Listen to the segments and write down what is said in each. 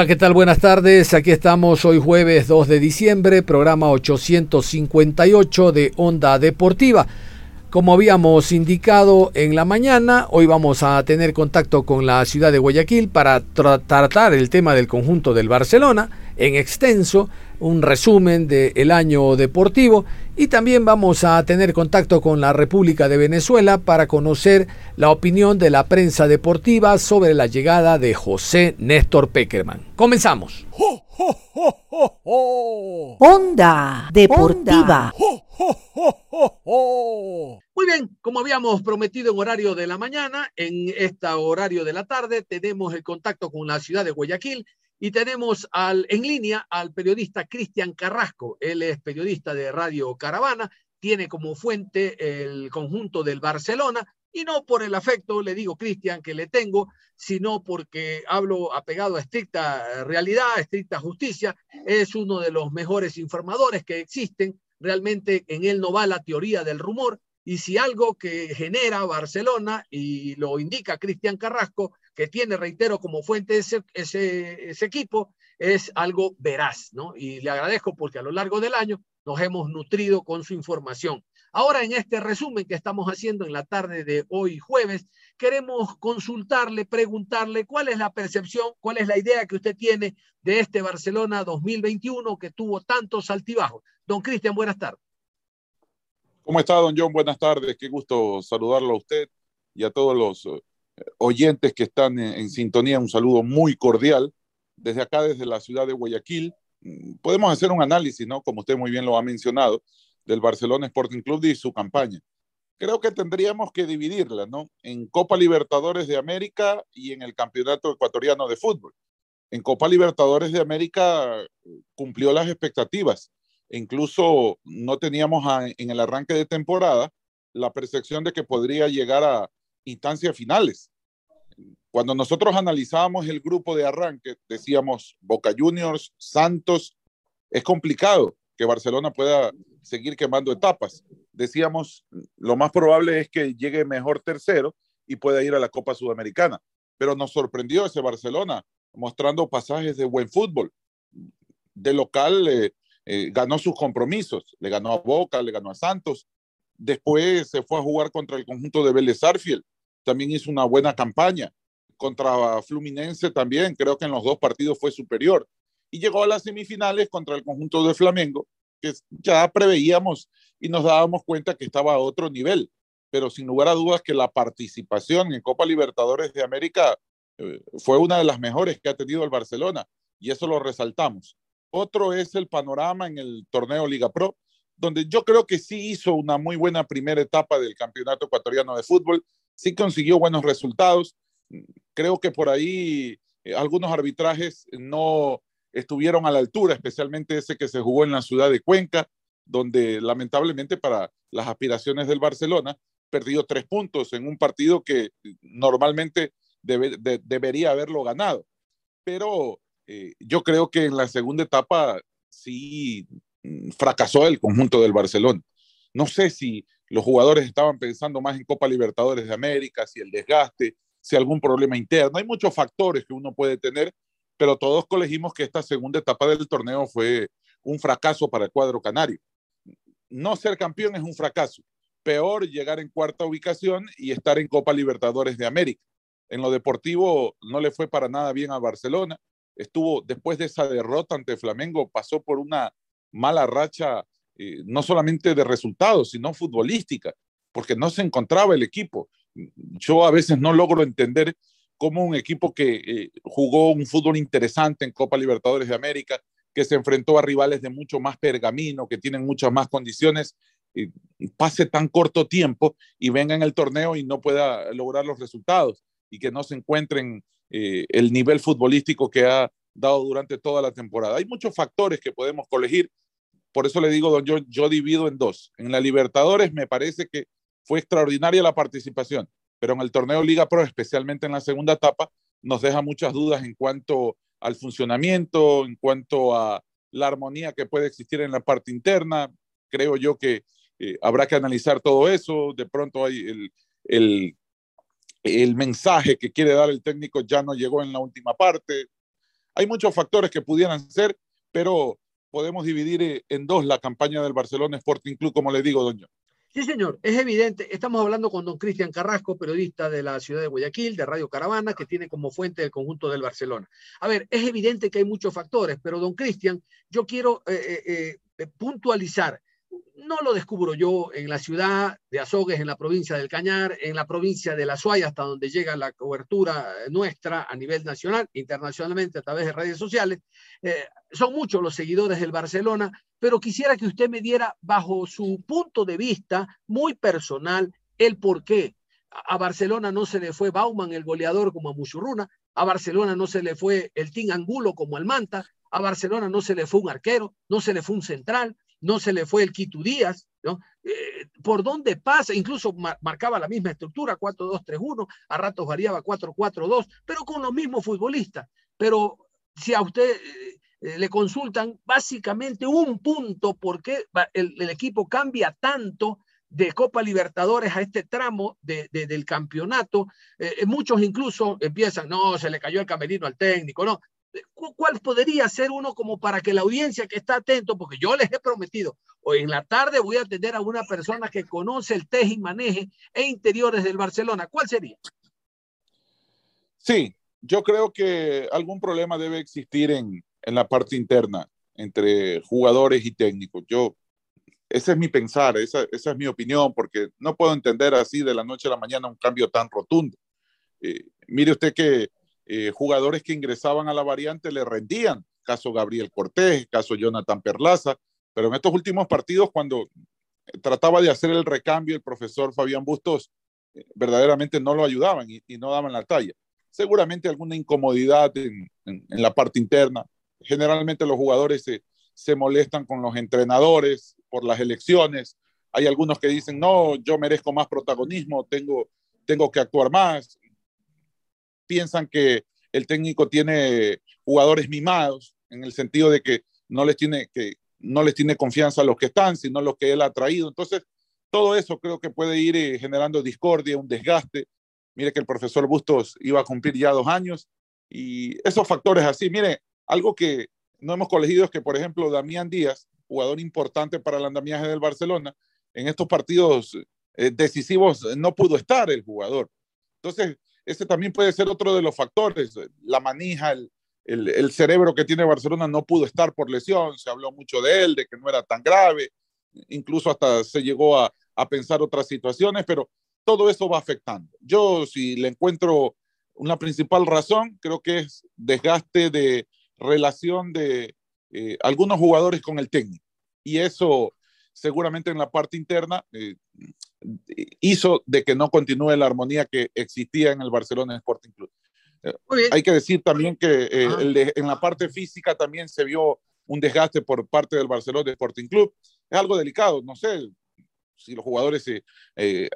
Hola, ¿qué tal? Buenas tardes. Aquí estamos hoy jueves 2 de diciembre, programa 858 de Onda Deportiva. Como habíamos indicado en la mañana, hoy vamos a tener contacto con la ciudad de Guayaquil para tra- tratar el tema del conjunto del Barcelona en extenso, un resumen del año deportivo y también vamos a tener contacto con la República de Venezuela para conocer la opinión de la prensa deportiva sobre la llegada de José Néstor Peckerman. Comenzamos. Onda Deportiva. Muy bien, como habíamos prometido en horario de la mañana, en este horario de la tarde tenemos el contacto con la ciudad de Guayaquil y tenemos en línea al periodista Cristian Carrasco. Él es periodista de Radio Caravana, tiene como fuente el conjunto del Barcelona y no por el afecto, le digo Cristian, que le tengo, sino porque hablo apegado a estricta realidad, a estricta justicia. Es uno de los mejores informadores que existen. Realmente en él no va la teoría del rumor, y si algo que genera Barcelona, y lo indica Cristian Carrasco, que tiene, reitero, como fuente ese, ese, ese, equipo, es algo veraz, ¿no? Y le agradezco porque a lo largo del año nos hemos nutrido con su información. Ahora, en este resumen que estamos haciendo en la tarde de hoy jueves, queremos consultarle, preguntarle cuál es la percepción, cuál es la idea que usted tiene de este Barcelona 2021 que tuvo tantos altibajos. Don Cristian, buenas tardes. ¿Cómo está, don John? Buenas tardes. Qué gusto saludarlo a usted y a todos los oyentes que están en, sintonía. Un saludo muy cordial desde acá, desde la ciudad de Guayaquil. Podemos hacer un análisis, ¿no? Como usted muy bien lo ha mencionado, del Barcelona Sporting Club y su campaña. Creo que tendríamos que dividirla, ¿no? En Copa Libertadores de América y en el Campeonato Ecuatoriano de Fútbol. En Copa Libertadores de América cumplió las expectativas incluso no teníamos a, en el arranque de temporada la percepción de que podría llegar a instancias finales. Cuando nosotros analizábamos el grupo de arranque, decíamos Boca Juniors, Santos, es complicado que Barcelona pueda seguir quemando etapas. Decíamos, lo más probable es que llegue mejor tercero y pueda ir a la Copa Sudamericana. Pero nos sorprendió ese Barcelona mostrando pasajes de buen fútbol. De local, eh, eh, ganó sus compromisos, le ganó a Boca, le ganó a Santos, después se fue a jugar contra el conjunto de Vélez Arfield, también hizo una buena campaña, contra Fluminense también, creo que en los dos partidos fue superior, y llegó a las semifinales contra el conjunto de Flamengo, que ya preveíamos y nos dábamos cuenta que estaba a otro nivel, pero sin lugar a dudas que la participación en Copa Libertadores de América eh, fue una de las mejores que ha tenido el Barcelona, y eso lo resaltamos. Otro es el panorama en el torneo Liga Pro, donde yo creo que sí hizo una muy buena primera etapa del campeonato ecuatoriano de fútbol, sí consiguió buenos resultados. Creo que por ahí eh, algunos arbitrajes no estuvieron a la altura, especialmente ese que se jugó en la ciudad de Cuenca, donde lamentablemente para las aspiraciones del Barcelona perdió tres puntos en un partido que normalmente debe, de, debería haberlo ganado. Pero eh, yo creo que en la segunda etapa sí mm, fracasó el conjunto del Barcelona. No sé si los jugadores estaban pensando más en Copa Libertadores de América, si el desgaste, si algún problema interno. Hay muchos factores que uno puede tener, pero todos colegimos que esta segunda etapa del torneo fue un fracaso para el cuadro canario. No ser campeón es un fracaso. Peor llegar en cuarta ubicación y estar en Copa Libertadores de América. En lo deportivo no le fue para nada bien a Barcelona. Estuvo después de esa derrota ante Flamengo, pasó por una mala racha, eh, no solamente de resultados, sino futbolística, porque no se encontraba el equipo. Yo a veces no logro entender cómo un equipo que eh, jugó un fútbol interesante en Copa Libertadores de América, que se enfrentó a rivales de mucho más pergamino, que tienen muchas más condiciones, pase tan corto tiempo y venga en el torneo y no pueda lograr los resultados y que no se encuentren eh, el nivel futbolístico que ha dado durante toda la temporada. Hay muchos factores que podemos colegir, por eso le digo, don yo, yo divido en dos. En la Libertadores me parece que fue extraordinaria la participación, pero en el torneo Liga Pro, especialmente en la segunda etapa, nos deja muchas dudas en cuanto al funcionamiento, en cuanto a la armonía que puede existir en la parte interna. Creo yo que eh, habrá que analizar todo eso. De pronto hay el, el, mensaje que quiere dar el técnico ya no llegó en la última parte. Hay muchos factores que pudieran ser, pero podemos dividir eh, en dos la campaña del Barcelona Sporting Club, como le digo, doña. Sí, señor, es evidente. Estamos hablando con don Cristian Carrasco, periodista de la ciudad de Guayaquil, de Radio Caravana, que tiene como fuente el conjunto del Barcelona. A ver, es evidente que hay muchos factores, pero don Cristian, yo quiero eh, eh, eh puntualizar no lo descubro yo en la ciudad de Azogues, en la provincia del Cañar, en la provincia de La Suaya, hasta donde llega la cobertura nuestra a nivel nacional, internacionalmente a través de redes sociales. Eh, son muchos los seguidores del Barcelona, pero quisiera que usted me diera bajo su punto de vista muy personal el por qué. A Barcelona no se le fue Bauman, el goleador, como a Muchurruna. A Barcelona no se le fue el Team Angulo como al Manta. A Barcelona no se le fue un arquero, no se le fue un central, no se le fue el Quito Díaz, ¿no? Eh, por dónde pasa, incluso marcaba la misma estructura, 4-2-3-1, a ratos variaba 4-4-2, pero con los mismos futbolistas. Pero si a usted eh, le consultan básicamente un punto por qué el, equipo cambia tanto de Copa Libertadores a este tramo de, del campeonato, eh, muchos incluso empiezan, no, se le cayó el camerino al técnico, no, ¿Cuál podría ser uno como para que la audiencia que está atento, porque yo les he prometido, hoy en la tarde voy a tener a una persona que conoce el teje y maneje e interiores del Barcelona. ¿Cuál sería? Sí, yo creo que algún problema debe existir en, en la parte interna entre jugadores y técnicos. Yo, ese es mi pensar, esa, esa, es mi opinión, porque no puedo entender así de la noche a la mañana un cambio tan rotundo. Eh, mire usted que eh, jugadores que ingresaban a la variante le rendían, caso Gabriel Cortés, caso Jonathan Perlaza, pero en estos últimos partidos cuando trataba de hacer el recambio el profesor Fabián Bustos, eh, verdaderamente no lo ayudaban y, no daban la talla. Seguramente alguna incomodidad en, la parte interna. Generalmente los jugadores se, se molestan con los entrenadores por las elecciones. Hay algunos que dicen, no, yo merezco más protagonismo, tengo, tengo que actuar más piensan que el técnico tiene jugadores mimados, en el sentido de que no les tiene, que no les tiene confianza a los que están, sino a los que él ha traído. Entonces, todo eso creo que puede ir eh, generando discordia, un desgaste. Mire que el profesor Bustos iba a cumplir ya dos años y esos factores así. Mire, algo que no hemos colegido es que, por ejemplo, Damián Díaz, jugador importante para el andamiaje del Barcelona, en estos partidos eh, decisivos no pudo estar el jugador. Entonces, ese también puede ser otro de los factores. La manija, el, el, cerebro que tiene Barcelona no pudo estar por lesión, se habló mucho de él, de que no era tan grave, incluso hasta se llegó a, a pensar otras situaciones, pero todo eso va afectando. Yo si le encuentro una principal razón, creo que es desgaste de relación de eh, algunos jugadores con el técnico. Y eso seguramente en la parte interna eh, hizo de que no continúe la armonía que existía en el Barcelona Sporting Club. Eh, hay que decir también que eh, ah. en la parte física también se vio un desgaste por parte del Barcelona Sporting Club. Es algo delicado, no sé si los jugadores se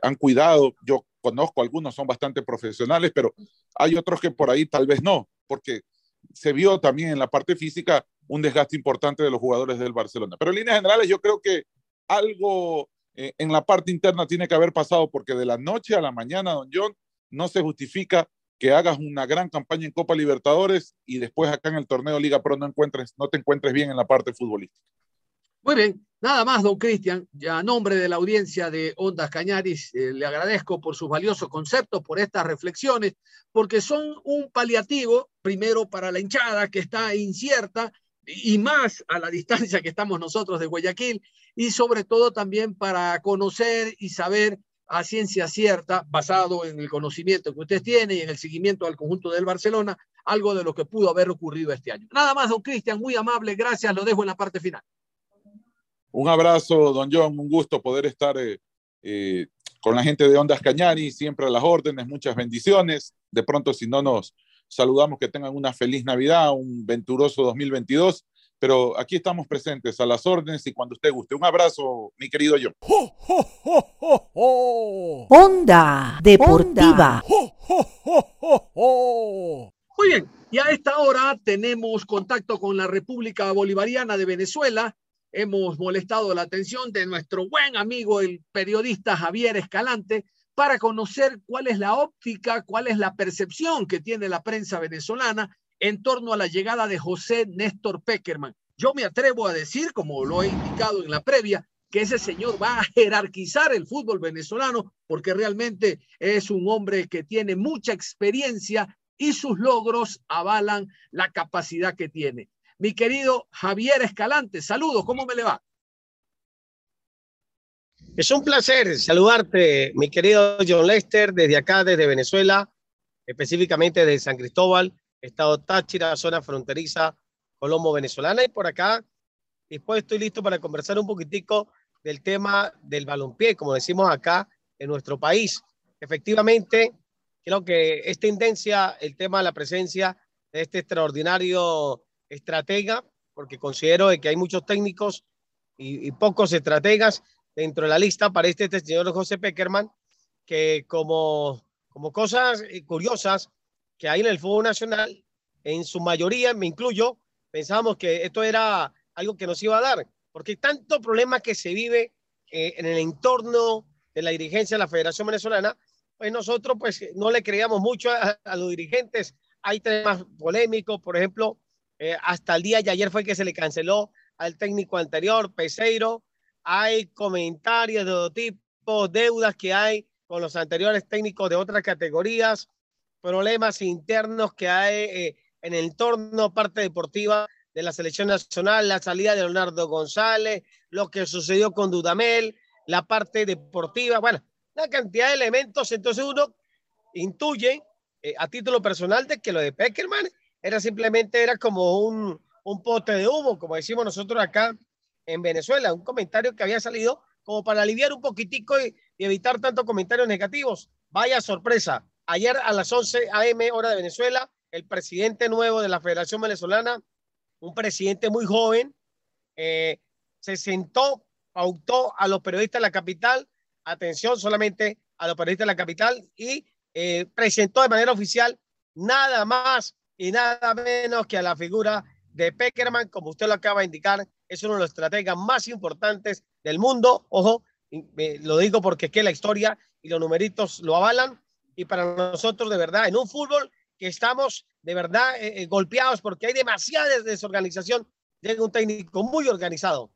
han cuidado. Yo conozco algunos, son bastante profesionales, pero hay otros que por ahí tal vez no, porque se vio también en la parte física un desgaste importante de los jugadores del Barcelona. Pero en líneas generales yo creo que algo eh, en la parte interna tiene que haber pasado, porque de la noche a la mañana, don John, no se justifica que hagas una gran campaña en Copa Libertadores y después acá en el torneo Liga Pro no encuentres, no te encuentres bien en la parte futbolística. Muy bien, nada más, don Cristian. Ya a nombre de la audiencia de Ondas Cañaris, eh, le agradezco por sus valiosos conceptos, por estas reflexiones, porque son un paliativo, primero para la hinchada que está incierta y más a la distancia que estamos nosotros de Guayaquil, y sobre todo también para conocer y saber a ciencia cierta, basado en el conocimiento que usted tiene y en el seguimiento al conjunto del Barcelona, algo de lo que pudo haber ocurrido este año. Nada más, don Cristian, muy amable, gracias, lo dejo en la parte final. Un abrazo, don John, un gusto poder estar eh, eh, con la gente de Ondas Cañari, siempre a las órdenes, muchas bendiciones. De pronto, si no nos saludamos, que tengan una feliz Navidad, un venturoso 2022 pero aquí estamos presentes a las órdenes y cuando usted guste. Un abrazo, mi querido yo. Onda Deportiva. Muy bien, y a esta hora tenemos contacto con la República Bolivariana de Venezuela. Hemos molestado la atención de nuestro buen amigo, el periodista Javier Escalante, para conocer cuál es la óptica, cuál es la percepción que tiene la prensa venezolana en torno a la llegada de José Néstor Peckerman. Yo me atrevo a decir, como lo he indicado en la previa, que ese señor va a jerarquizar el fútbol venezolano porque realmente es un hombre que tiene mucha experiencia y sus logros avalan la capacidad que tiene. Mi querido Javier Escalante, saludos, ¿cómo me le va? Es un placer saludarte, mi querido John Lester, desde acá, desde Venezuela, específicamente de San Cristóbal, Estado Táchira, zona fronteriza colombo-venezolana. Y por acá, después estoy listo para conversar un poquitico del tema del balompié, como decimos acá en nuestro país. Efectivamente, creo que es tendencia el tema de la presencia de este extraordinario estratega, porque considero que hay muchos técnicos y, y, pocos estrategas dentro de la lista para este, este señor José Peckerman, que como, como cosas curiosas, que hay en el fútbol nacional, en su mayoría, me incluyo, pensábamos que esto era algo que nos iba a dar, porque hay tanto problema que se vive eh, en el entorno de la dirigencia de la Federación Venezolana, pues nosotros pues no le creíamos mucho a, a los dirigentes. Hay temas polémicos, por ejemplo, eh, hasta el día de ayer fue que se le canceló al técnico anterior, Peseiro. Hay comentarios de todo tipo, deudas que hay con los anteriores técnicos de otras categorías problemas internos que hay eh, en el entorno, parte deportiva de la selección nacional, la salida de Leonardo González, lo que sucedió con Dudamel, la parte deportiva, bueno, una cantidad de elementos. Entonces uno intuye eh, a título personal de que lo de Peckerman era simplemente era como un, un pote de humo, como decimos nosotros acá en Venezuela, un comentario que había salido como para aliviar un poquitico y, evitar tantos comentarios negativos. Vaya sorpresa, Ayer a las 11 a.m. hora de Venezuela, el presidente nuevo de la Federación Venezolana, un presidente muy joven, eh, se sentó, pautó a los periodistas de la capital, atención solamente a los periodistas de la capital, y eh, presentó de manera oficial nada más y nada menos que a la figura de Peckerman, como usted lo acaba de indicar, es uno de los estrategas más importantes del mundo. Ojo, eh, lo digo porque que la historia y los numeritos lo avalan y para nosotros de verdad en un fútbol que estamos de verdad eh, eh, golpeados porque hay demasiada desorganización, llega un técnico muy organizado.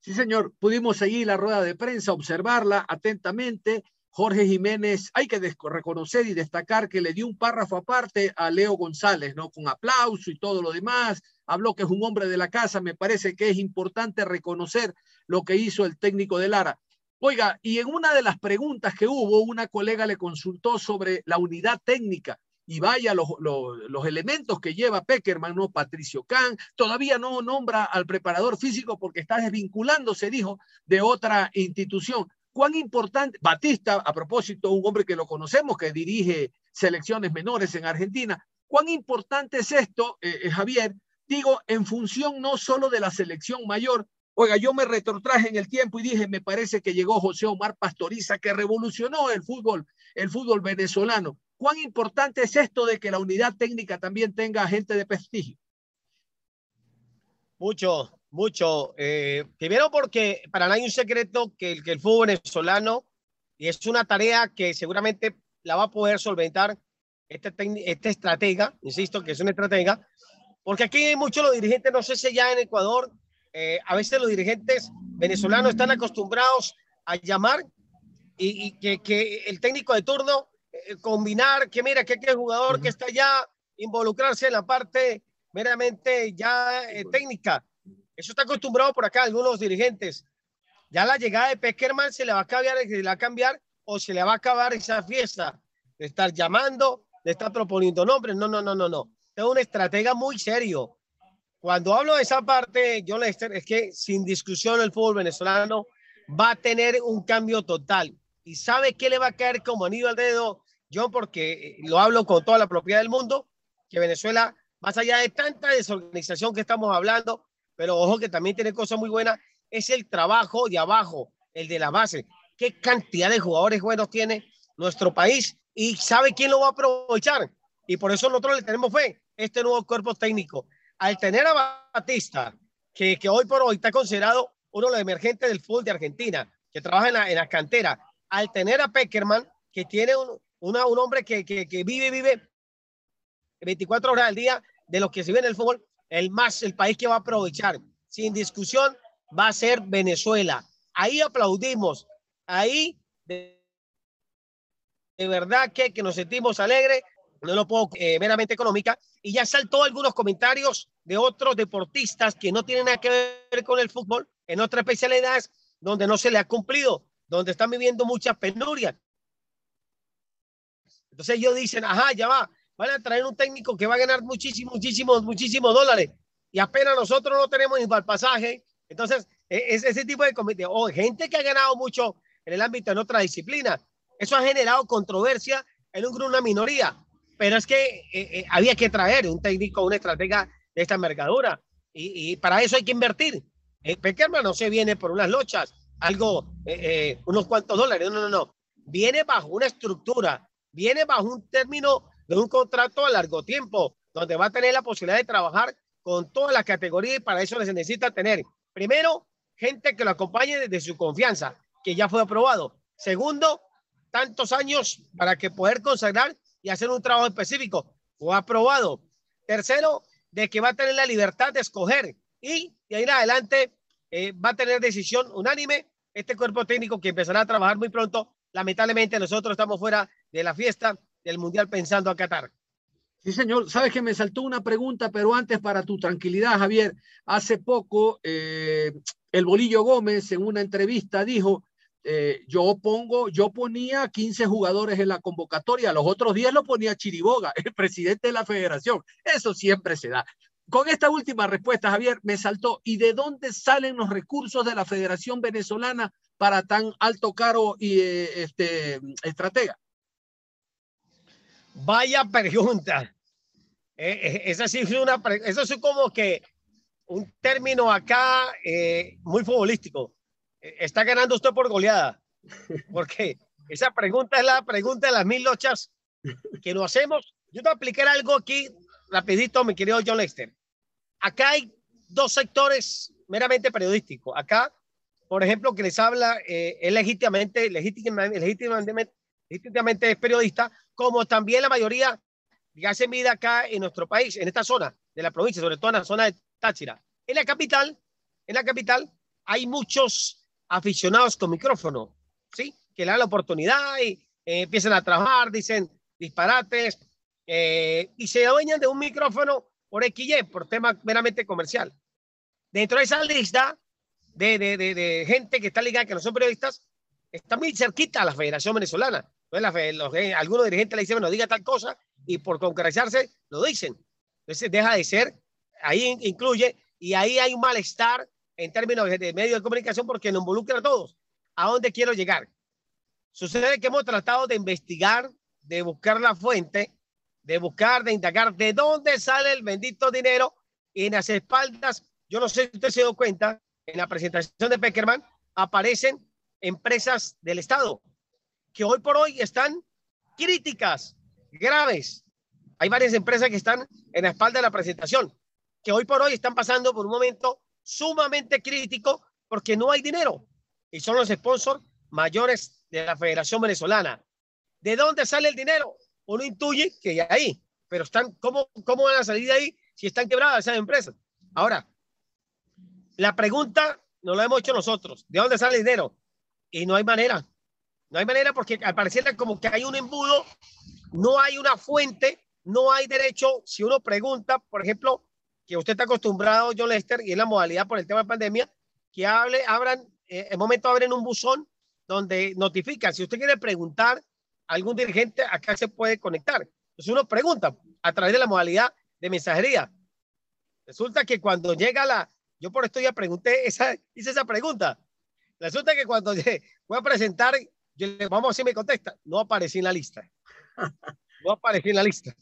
Sí, señor, pudimos seguir la rueda de prensa, observarla atentamente. Jorge Jiménez, hay que reconocer y destacar que le dio un párrafo aparte a Leo González, ¿no? Con aplauso y todo lo demás. Habló que es un hombre de la casa. Me parece que es importante reconocer lo que hizo el técnico de Lara. Oiga, y en una de las preguntas que hubo, una colega le consultó sobre la unidad técnica y vaya los, los, elementos que lleva Peckerman, ¿no? Patricio Kahn, todavía no nombra al preparador físico porque está desvinculándose, dijo, de otra institución. ¿Cuán importante, Batista, a propósito, un hombre que lo conocemos, que dirige selecciones menores en Argentina, cuán importante es esto, eh, Javier? Digo, en función no solo de la selección mayor, Oiga, yo me retrotraje en el tiempo y dije, me parece que llegó José Omar Pastoriza, que revolucionó el fútbol, el fútbol venezolano. ¿Cuán importante es esto de que la unidad técnica también tenga gente de prestigio? Mucho, mucho. Eh, primero porque para nadie un secreto que el, que el fútbol venezolano, y es una tarea que seguramente la va a poder solventar este, este estratega, insisto que es un estratega, porque aquí hay muchos los dirigentes, no sé si ya en Ecuador eh, a veces los dirigentes venezolanos están acostumbrados a llamar y, y que, que, el técnico de turno eh, combinar que mira que aquel jugador que está ya involucrarse en la parte meramente ya eh, técnica. Eso está acostumbrado por acá algunos dirigentes. Ya la llegada de Peckerman se le va a cambiar, se le va a cambiar o se le va a acabar esa fiesta de estar llamando, de estar proponiendo nombres. No, no, no, no, no. Es un estratega muy serio. Cuando hablo de esa parte, John Lester, es que sin discusión el fútbol venezolano va a tener un cambio total. ¿Y sabe qué le va a caer como anillo al dedo? Yo, porque eh, lo hablo con toda la propiedad del mundo, que Venezuela, más allá de tanta desorganización que estamos hablando, pero ojo que también tiene cosas muy buenas, es el trabajo de abajo, el de la base. ¿Qué cantidad de jugadores buenos tiene nuestro país? Y sabe quién lo va a aprovechar. Y por eso nosotros le tenemos fe, este nuevo cuerpo técnico. Al tener a Batista, que, que hoy por hoy está considerado uno de los emergentes del fútbol de Argentina, que trabaja en la, en cantera, al tener a Peckerman, que tiene un, un hombre que, que, vive, vive 24 horas al día de lo que se ve en el fútbol, el más, el país que va a aprovechar, sin discusión, va a ser Venezuela. Ahí aplaudimos, ahí de, verdad que, que, nos sentimos alegres, no lo puedo eh, meramente económica, y ya saltó algunos comentarios de otros deportistas que no tienen nada que ver con el fútbol, en otras especialidades donde no se le ha cumplido, donde están viviendo muchas penurias. Entonces ellos dicen, ajá, ya va, van a traer un técnico que va a ganar muchísimos, muchísimos, muchísimos dólares y apenas nosotros no tenemos ni para el pasaje. Entonces, e, es ese tipo de comité, o gente que ha ganado mucho en el ámbito en otra disciplina. Eso ha generado controversia en una minoría, pero es que eh, eh, había que traer un técnico, una estratega de esta envergadura y, y para eso hay que invertir. Eh, Peckerman no se viene por unas lochas, algo, eh, eh, unos cuantos dólares, no, no, no. Viene bajo una estructura, viene bajo un término de un contrato a largo tiempo, donde va a tener la posibilidad de trabajar con todas las categorías y para eso se necesita tener, primero, gente que lo acompañe desde su confianza, que ya fue aprobado. Segundo, tantos años para que poder consagrar y hacer un trabajo específico, fue aprobado. Tercero, de que va a tener la libertad de escoger y de ahí en adelante eh, va a tener decisión unánime este cuerpo técnico que empezará a trabajar muy pronto. Lamentablemente nosotros estamos fuera de la fiesta del Mundial pensando a Qatar. Sí, señor. Sabes que me saltó una pregunta, pero antes para tu tranquilidad, Javier. Hace poco, eh, el Bolillo Gómez en una entrevista dijo, eh, yo pongo, yo ponía 15 jugadores en la convocatoria, los otros 10 lo ponía Chiriboga, el presidente de la federación. Eso siempre se da. Con esta última respuesta, Javier, me saltó. ¿Y de dónde salen los recursos de la Federación Venezolana para tan alto caro y eh, este estratega? Vaya pregunta. Eh, eh, esa sí es una, eso es como que un término acá eh, muy futbolístico. Eh, está ganando usted por goleada. Porque esa pregunta es la pregunta de las mil lochas que nos hacemos. Yo te aplicar algo aquí rapidito, mi querido John Lester. Acá hay dos sectores meramente periodísticos. Acá, por ejemplo, que les habla eh, es legítimamente, legítimamente, legítimamente, legítimamente es periodista, como también la mayoría que hacen vida acá en nuestro país, en esta zona de la provincia, sobre todo en la zona de Táchira. En la capital, en la capital hay muchos aficionados con micrófono, ¿sí? Que le dan la oportunidad y eh, empiezan a trabajar, dicen disparates, eh, y se adueñan de un micrófono por XY, por tema meramente comercial. Dentro de esa lista de, de, de, de, gente que está ligada, que no son periodistas, está muy cerquita a la Federación Venezolana. Entonces, la, los, algunos dirigentes le dicen, bueno, diga tal cosa, y por concretarse lo dicen. Entonces, deja de ser, ahí incluye, y ahí hay un malestar en términos de, de medios de comunicación porque nos involucra a todos. ¿A dónde quiero llegar? Sucede que hemos tratado de investigar, de buscar la fuente de buscar, de indagar de dónde sale el bendito dinero y en las espaldas, yo no sé si usted se dio cuenta, en la presentación de Peckerman aparecen empresas del Estado que hoy por hoy están críticas graves. Hay varias empresas que están en la espalda de la presentación, que hoy por hoy están pasando por un momento sumamente crítico porque no hay dinero y son los sponsors mayores de la Federación Venezolana. ¿De dónde sale el dinero? uno intuye que ya ahí, pero están, ¿cómo, ¿cómo van a salir de ahí si están quebradas esas empresas? Ahora, la pregunta no la hemos hecho nosotros, ¿de dónde sale el dinero? Y no hay manera, no hay manera porque al parecer como que hay un embudo, no hay una fuente, no hay derecho, si uno pregunta, por ejemplo, que usted está acostumbrado, John Lester, y es la modalidad por el tema de pandemia, que hable, abran eh, el momento abren un buzón donde notifica, si usted quiere preguntar a algún dirigente, acá se puede conectar. Entonces uno pregunta a través de la modalidad de mensajería. Resulta que cuando llega la, yo por esto ya pregunté, esa, hice esa pregunta. Resulta que cuando voy a presentar, vamos a ver si me contesta. No aparecí en la lista. No aparecí en la lista.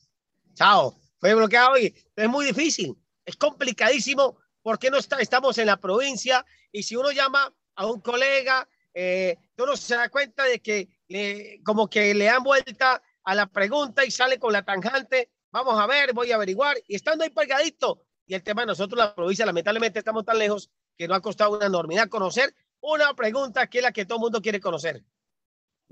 Chao. Fue bloqueado y es muy difícil. Es complicadísimo porque no está, estamos en la provincia y si uno llama a un colega, eh, uno se da cuenta de que le, como que le dan vuelta a la pregunta y sale con la tangente. Vamos a ver, voy a averiguar. Y estando ahí pegadito, y el tema de nosotros, la provincia, lamentablemente estamos tan lejos que no ha costado una enormidad conocer una pregunta que es la que todo el mundo quiere conocer.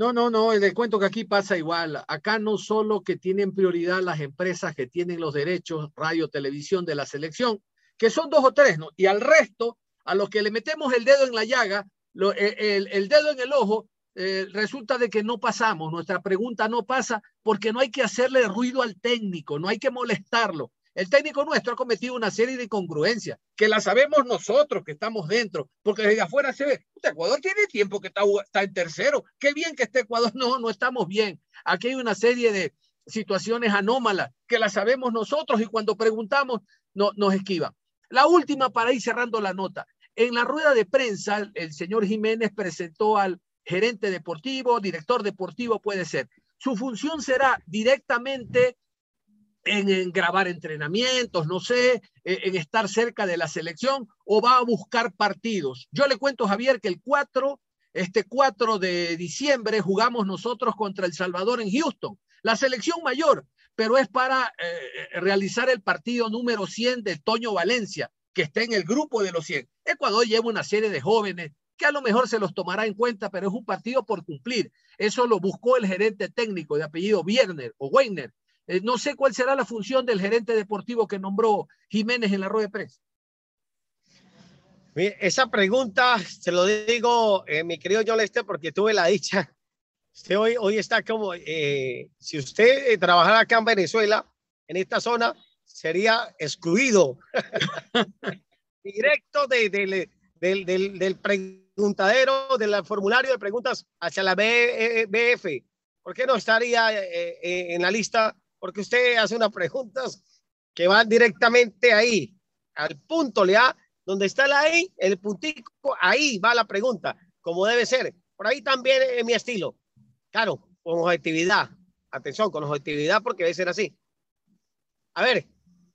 No, no, no, les cuento que aquí pasa igual. Acá no solo que tienen prioridad las empresas que tienen los derechos, radio, televisión de la selección, que son dos o tres, ¿no? Y al resto, a los que le metemos el dedo en la llaga, e, el, el, dedo en el ojo, eh, resulta de que no pasamos, nuestra pregunta no pasa porque no hay que hacerle ruido al técnico, no hay que molestarlo. El técnico nuestro ha cometido una serie de incongruencias que la sabemos nosotros que estamos dentro, porque desde afuera se ve, Ecuador tiene tiempo que está, está en tercero, qué bien que esté Ecuador, no, no estamos bien. Aquí hay una serie de situaciones anómalas que la sabemos nosotros y cuando preguntamos no, nos esquivan. La última para ir cerrando la nota. En la rueda de prensa, el señor Jiménez presentó al gerente deportivo, director deportivo puede ser. Su función será directamente en, grabar entrenamientos, no sé, en, estar cerca de la selección o va a buscar partidos. Yo le cuento, Javier, que el 4, este 4 de diciembre jugamos nosotros contra El Salvador en Houston, la selección mayor, pero es para eh, realizar el partido número 100 de Toño Valencia, que está en el grupo de los 100. Ecuador lleva una serie de jóvenes que a lo mejor se los tomará en cuenta, pero es un partido por cumplir. Eso lo buscó el gerente técnico de apellido Wierner o Weiner, eh, no sé cuál será la función del gerente deportivo que nombró Jiménez en la rueda de prensa. Esa pregunta, se lo digo, eh, mi querido John Lester, porque tuve la dicha. Usted hoy, hoy está como, eh, si usted trabajara acá en Venezuela, en esta zona, sería excluido directo de, del, del, del, preguntadero, del formulario de preguntas hacia la BF. ¿Por qué no estaría en la lista porque usted hace unas preguntas que van directamente ahí, al punto, le da donde está la ahí, el puntico, ahí va la pregunta, como debe ser. Por ahí también es mi estilo. Claro, con objetividad. Atención, con objetividad, porque debe ser así. A ver,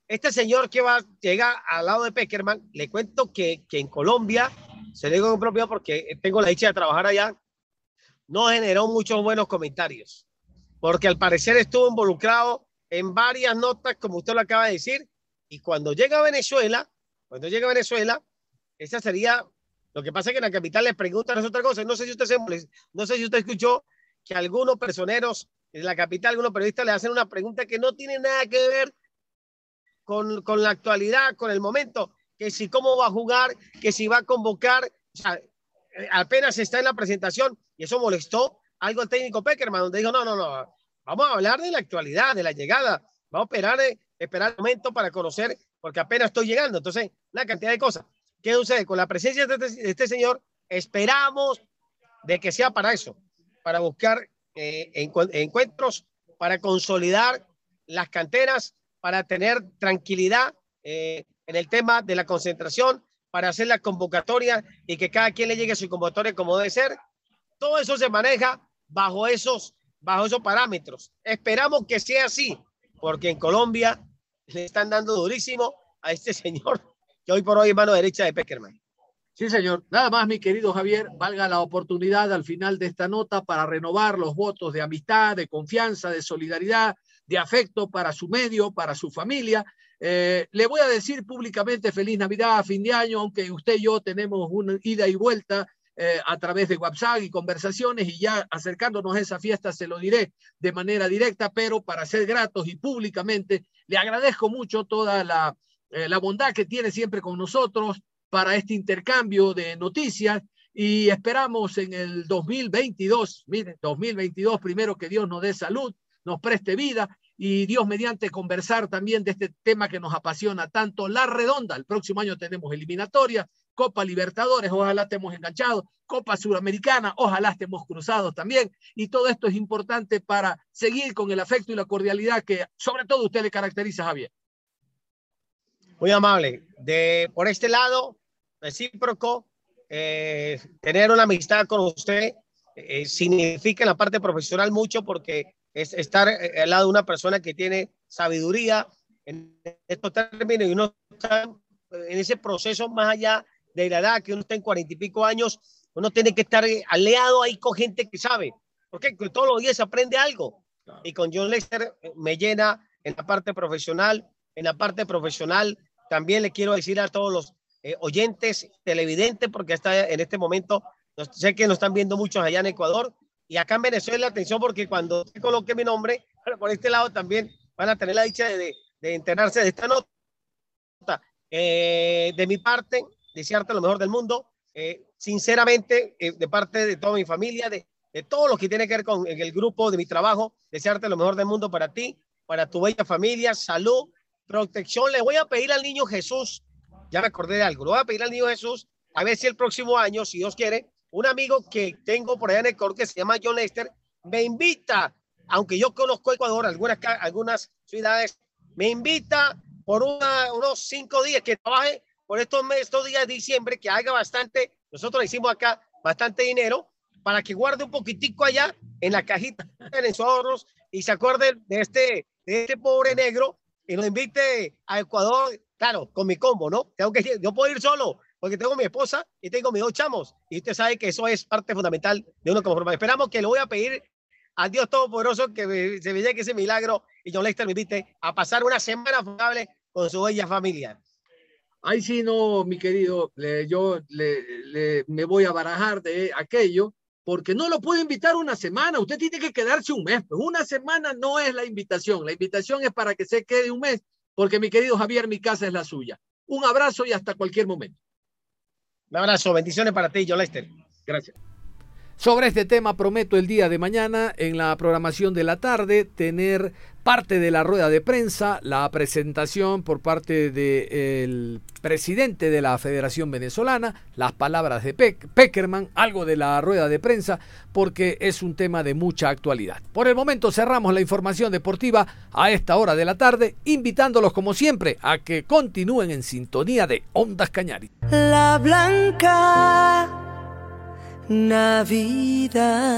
este señor que va, llega al lado de Peckerman, le cuento que, que en Colombia, se le digo propio porque tengo la dicha de trabajar allá, no generó muchos buenos comentarios porque al parecer estuvo involucrado en varias notas, como usted lo acaba de decir, y cuando llega a Venezuela, cuando llega a Venezuela, esa sería, lo que pasa es que en la capital les preguntan otra cosa, no sé si usted se, no sé si usted escuchó que algunos personeros en la capital, algunos periodistas le hacen una pregunta que no tiene nada que ver con, con la actualidad, con el momento, que si cómo va a jugar, que si va a convocar, o sea, apenas está en la presentación y eso molestó algo al técnico Peckerman, donde dijo, no, no, no, Vamos a hablar de la actualidad, de la llegada. Vamos a esperar, eh, esperar el momento para conocer, porque apenas estoy llegando. Entonces, una cantidad de cosas. ¿Qué sucede? Con la presencia de este, de este señor, esperamos de que sea para eso, para buscar eh, encuentros, para consolidar las canteras, para tener tranquilidad eh, en el tema de la concentración, para hacer la convocatoria y que cada quien le llegue su convocatoria como debe ser. Todo eso se maneja bajo esos bajo esos parámetros. Esperamos que sea así, porque en Colombia le están dando durísimo a este señor que hoy por hoy es mano derecha de Peckerman. Sí, señor. Nada más, mi querido Javier, valga la oportunidad al final de esta nota para renovar los votos de amistad, de confianza, de solidaridad, de afecto para su medio, para su familia. Eh, le voy a decir públicamente feliz Navidad, fin de año, aunque usted y yo tenemos una ida y vuelta eh, a través de WhatsApp y conversaciones y ya acercándonos a esa fiesta se lo diré de manera directa, pero para ser gratos y públicamente, le agradezco mucho toda la, eh, la bondad que tiene siempre con nosotros para este intercambio de noticias y esperamos en el 2022, mire, 2022 primero que Dios nos dé salud, nos preste vida y Dios mediante conversar también de este tema que nos apasiona tanto, la redonda. El próximo año tenemos eliminatoria Copa Libertadores, ojalá estemos enganchados, Copa Suramericana, ojalá estemos cruzados también. Y todo esto es importante para seguir con el afecto y la cordialidad que sobre todo usted le caracteriza, Javier. Muy amable. De, por este lado, recíproco, eh, tener una amistad con usted eh, significa en la parte profesional mucho porque es estar eh, al lado de una persona que tiene sabiduría en estos términos y uno está en ese proceso más allá de la edad, que uno está en cuarenta y pico años, uno tiene que estar aliado ahí con gente que sabe, porque todos los días se aprende algo. Y con John Lester me llena en la parte profesional, en la parte profesional también le quiero decir a todos los eh, oyentes, televidentes, porque está en este momento, sé que nos están viendo muchos allá en Ecuador y acá en Venezuela, atención, porque cuando coloque mi nombre, por este lado también van a tener la dicha de, de enterarse de esta nota. Eh, de mi parte, desearte lo mejor del mundo. Eh, sinceramente, de parte de toda mi familia, de, de todo lo que tiene que ver con el grupo de mi trabajo, desearte lo mejor del mundo para ti, para tu bella familia, salud, protección. Le voy a pedir al niño Jesús ya me acordé de algo. Lo voy a pedir al niño Jesús a ver si el próximo año, si Dios quiere, un amigo que tengo por allá en Ecuador que se llama John Lester me invita, aunque yo conozco Ecuador, algunas, algunas ciudades, me invita por unos cinco días que trabaje por estos, meses, estos días de diciembre, que haga bastante, nosotros le hicimos acá bastante dinero para que guarde un poquitico allá en la cajita, en sus ahorros y se acuerde de este, de este pobre negro y nos invite a Ecuador claro, con mi combo, ¿no? Tengo que, yo puedo ir solo porque tengo mi esposa y tengo mis dos chamos. Y usted sabe que eso es parte fundamental de uno como forma. Esperamos que le voy a pedir a Dios Todopoderoso que se me llegue ese milagro y John Lester me invite a pasar una semana favorable con su bella familia. Ahí sí, no, mi querido, yo me voy a barajar de aquello porque no lo puedo invitar una semana. Usted tiene que quedarse un mes. Pues una semana no es la invitación. La invitación es para que se quede un mes porque mi querido Javier, mi casa es la suya. Un abrazo y hasta cualquier momento. Un abrazo, bendiciones para ti, John Lester. Gracias. Sobre este tema prometo el día de mañana en la programación de la tarde tener parte de la rueda de prensa, la presentación por parte del presidente de la Federación Venezolana, las palabras de Peckerman, algo de la rueda de prensa, porque es un tema de mucha actualidad. Por el momento cerramos la información deportiva a esta hora de la tarde, invitándolos como siempre a que continúen en sintonía de Ondas Cañari. La Blanca Navidad.